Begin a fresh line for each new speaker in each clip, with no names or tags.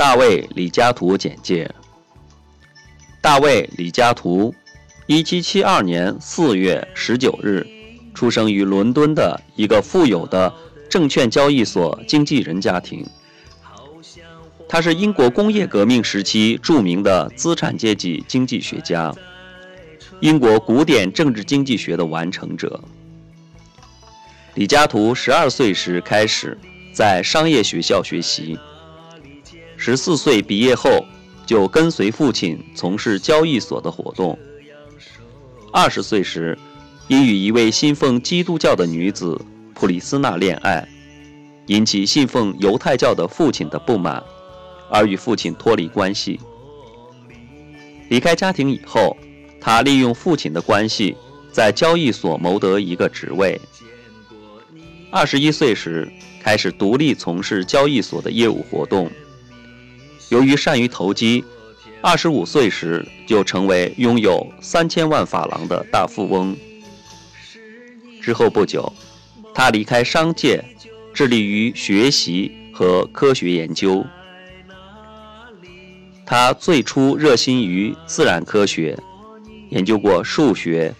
大卫·李嘉图简介。大卫·李嘉图，1772年4月19日出生于伦敦的一个富有的证券交易所经纪人家庭。他是英国工业革命时期著名的资产阶级经济学家，英国古典政治经济学的完成者。李嘉图十二岁时开始在商业学校学习，十四岁毕业后就跟随父亲从事交易所的活动。二十岁时，因与一位信奉基督教的女子普里斯娜恋爱，引起信奉犹太教的父亲的不满。而与父亲脱离关系。离开家庭以后，他利用父亲的关系，在交易所谋得一个职位。二十一岁时，开始独立从事交易所的业务活动。由于善于投机，二十五岁时就成为拥有三千万法郎的大富翁。之后不久，他离开商界，致力于学习和科学研究。他最初热心于自然科学，研究过数学、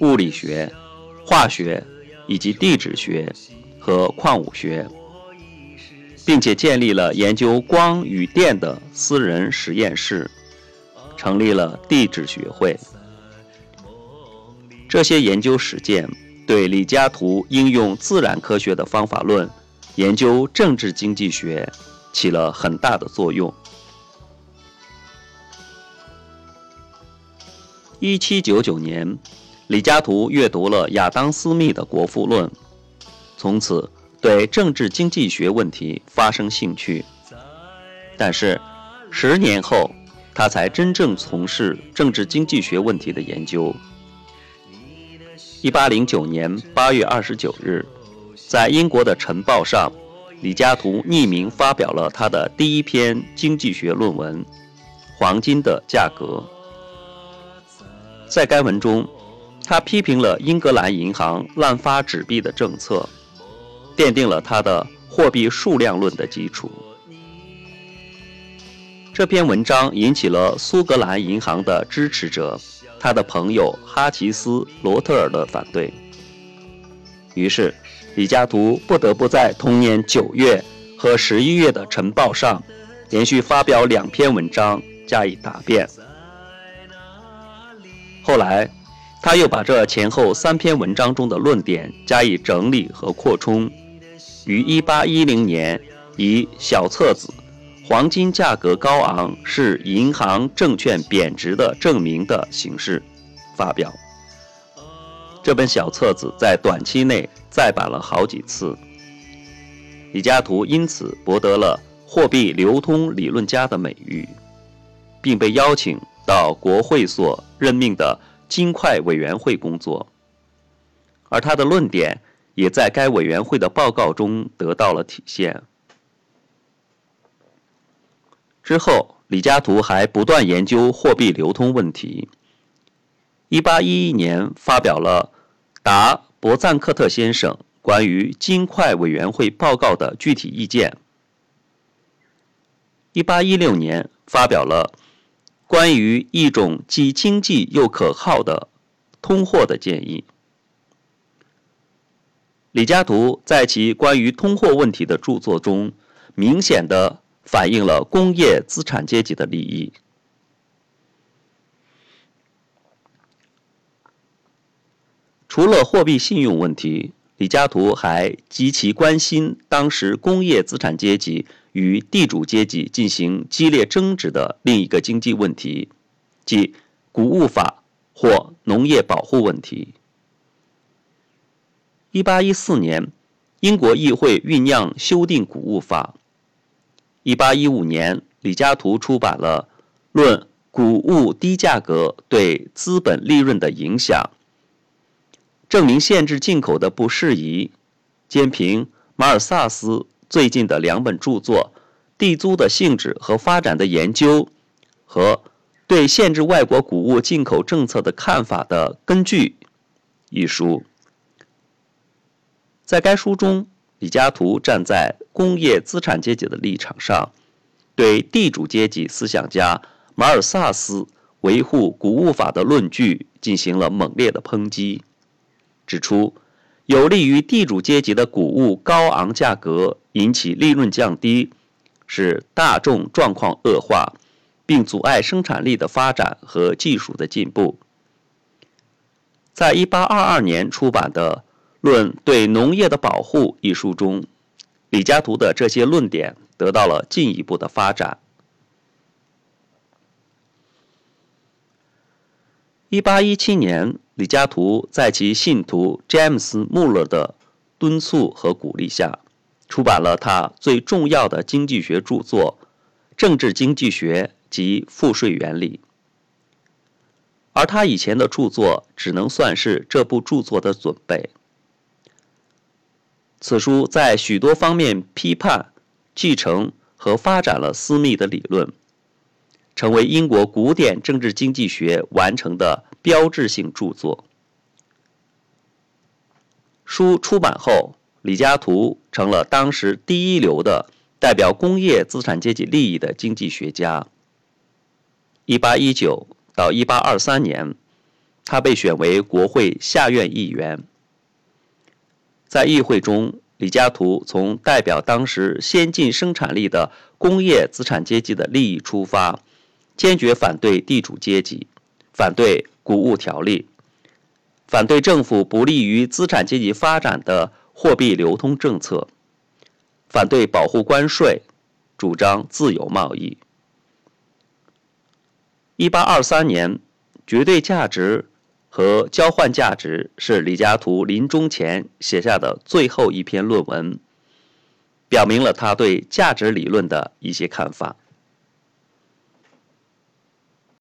物理学、化学以及地质学和矿物学，并且建立了研究光与电的私人实验室，成立了地质学会。这些研究实践对李嘉图应用自然科学的方法论研究政治经济学起了很大的作用。一七九九年，李嘉图阅读了亚当·斯密的《国富论》，从此对政治经济学问题发生兴趣。但是，十年后，他才真正从事政治经济学问题的研究。一八零九年八月二十九日，在英国的《晨报》上，李嘉图匿名发表了他的第一篇经济学论文《黄金的价格》。在该文中，他批评了英格兰银行滥发纸币的政策，奠定了他的货币数量论的基础。这篇文章引起了苏格兰银行的支持者，他的朋友哈奇斯·罗特尔的反对。于是，李嘉图不得不在同年九月和十一月的《晨报》上连续发表两篇文章加以答辩。后来，他又把这前后三篇文章中的论点加以整理和扩充，于1810年以小册子《黄金价格高昂是银行证券贬值的证明》的形式发表。这本小册子在短期内再版了好几次。李嘉图因此博得了货币流通理论家的美誉，并被邀请。到国会所任命的金块委员会工作，而他的论点也在该委员会的报告中得到了体现。之后，李嘉图还不断研究货币流通问题。一八一一年，发表了达伯赞克特先生关于金块委员会报告的具体意见。一八一六年，发表了。关于一种既经济又可靠的通货的建议，李嘉图在其关于通货问题的著作中，明显的反映了工业资产阶级的利益。除了货币信用问题，李嘉图还极其关心当时工业资产阶级。与地主阶级进行激烈争执的另一个经济问题，即谷物法或农业保护问题。一八一四年，英国议会酝酿修订谷物法。一八一五年，李嘉图出版了《论谷物低价格对资本利润的影响》，证明限制进口的不适宜，兼凭马尔萨斯。最近的两本著作《地租的性质和发展的研究》和《对限制外国谷物进口政策的看法的根据》一书，在该书中，李嘉图站在工业资产阶级的立场上，对地主阶级思想家马尔萨斯维护谷物法的论据进行了猛烈的抨击，指出有利于地主阶级的谷物高昂价格引起利润降低，使大众状况恶化，并阻碍生产力的发展和技术的进步。在一八二二年出版的《论对农业的保护》一书中，李嘉图的这些论点得到了进一步的发展。一八一七年，李嘉图在其信徒詹姆斯·穆勒的敦促和鼓励下，出版了他最重要的经济学著作《政治经济学及赋税原理》。而他以前的著作只能算是这部著作的准备。此书在许多方面批判、继承和发展了斯密的理论，成为英国古典政治经济学完成的标志性著作。书出版后，李嘉图成了当时第一流的代表工业资产阶级利益的经济学家。一八一九。到一八二三年，他被选为国会下院议员。在议会中，李嘉图从代表当时先进生产力的工业资产阶级的利益出发，坚决反对地主阶级，反对谷物条例，反对政府不利于资产阶级发展的货币流通政策，反对保护关税，主张自由贸易。一八二三年，《绝对价值和交换价值》是李嘉图临终前写下的最后一篇论文，表明了他对价值理论的一些看法。